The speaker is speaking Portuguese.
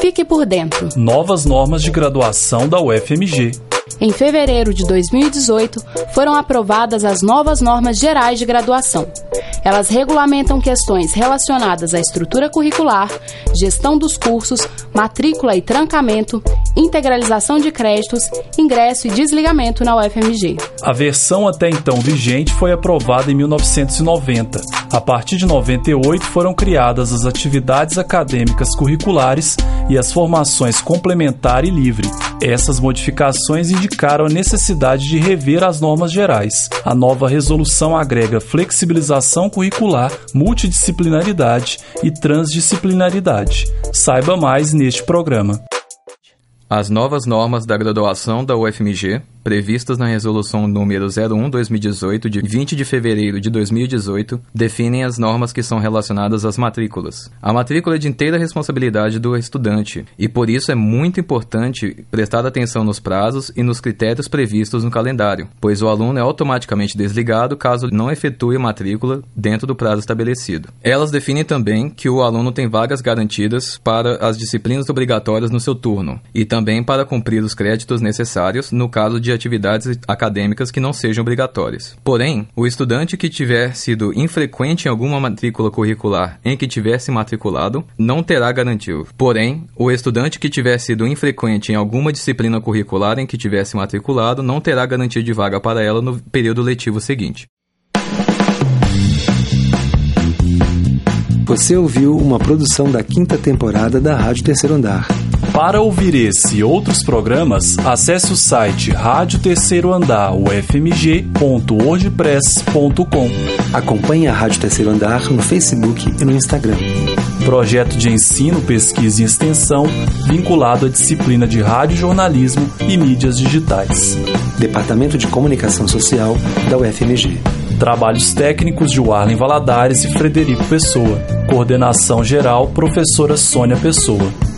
Fique por dentro. Novas normas de graduação da UFMG. Em fevereiro de 2018, foram aprovadas as novas normas gerais de graduação. Elas regulamentam questões relacionadas à estrutura curricular, gestão dos cursos, matrícula e trancamento, integralização de créditos, ingresso e desligamento na UFMG. A versão até então vigente foi aprovada em 1990. A partir de 98 foram criadas as atividades acadêmicas curriculares e as formações complementar e livre. Essas modificações indicaram a necessidade de rever as normas gerais. A nova resolução agrega flexibilização curricular, multidisciplinaridade e transdisciplinaridade. Saiba mais neste programa. As novas normas da graduação da UFMG previstas na Resolução número 01/2018 de 20 de fevereiro de 2018 definem as normas que são relacionadas às matrículas. A matrícula é de inteira responsabilidade do estudante e por isso é muito importante prestar atenção nos prazos e nos critérios previstos no calendário, pois o aluno é automaticamente desligado caso não efetue a matrícula dentro do prazo estabelecido. Elas definem também que o aluno tem vagas garantidas para as disciplinas obrigatórias no seu turno e também para cumprir os créditos necessários no caso de de atividades acadêmicas que não sejam obrigatórias. Porém, o estudante que tiver sido infrequente em alguma matrícula curricular em que tiver se matriculado não terá garantido. Porém, o estudante que tiver sido infrequente em alguma disciplina curricular em que tiver se matriculado não terá garantia de vaga para ela no período letivo seguinte. Você ouviu uma produção da quinta temporada da Rádio Terceiro Andar. Para ouvir esse e outros programas, acesse o site Rádio Terceiro Andar ufmg.wordpress.com. Acompanhe a Rádio Terceiro Andar no Facebook e no Instagram. Projeto de ensino, pesquisa e extensão vinculado à disciplina de rádio jornalismo e mídias digitais. Departamento de Comunicação Social da UFMG. Trabalhos técnicos de Warlen Valadares e Frederico Pessoa. Coordenação geral, professora Sônia Pessoa.